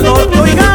valor, oiga.